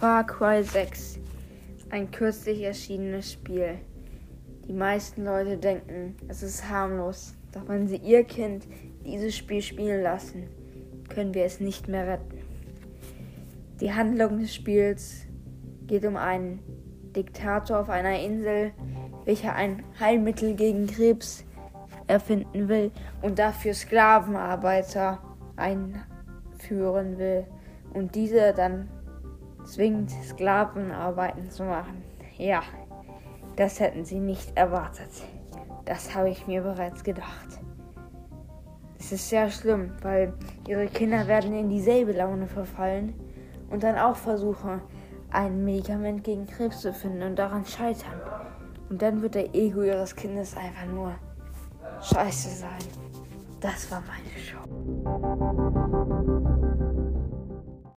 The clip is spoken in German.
Far Cry 6. Ein kürzlich erschienenes Spiel. Die meisten Leute denken, es ist harmlos, doch wenn sie ihr Kind dieses Spiel spielen lassen, können wir es nicht mehr retten. Die Handlung des Spiels geht um einen Diktator auf einer Insel, welcher ein Heilmittel gegen Krebs erfinden will und dafür Sklavenarbeiter einführen will und diese dann zwingt, Sklavenarbeiten zu machen. Ja, das hätten sie nicht erwartet. Das habe ich mir bereits gedacht. Es ist sehr schlimm, weil ihre Kinder werden in dieselbe Laune verfallen und dann auch versuchen, ein Medikament gegen Krebs zu finden und daran scheitern. Und dann wird der Ego ihres Kindes einfach nur scheiße sein. Das war meine Show.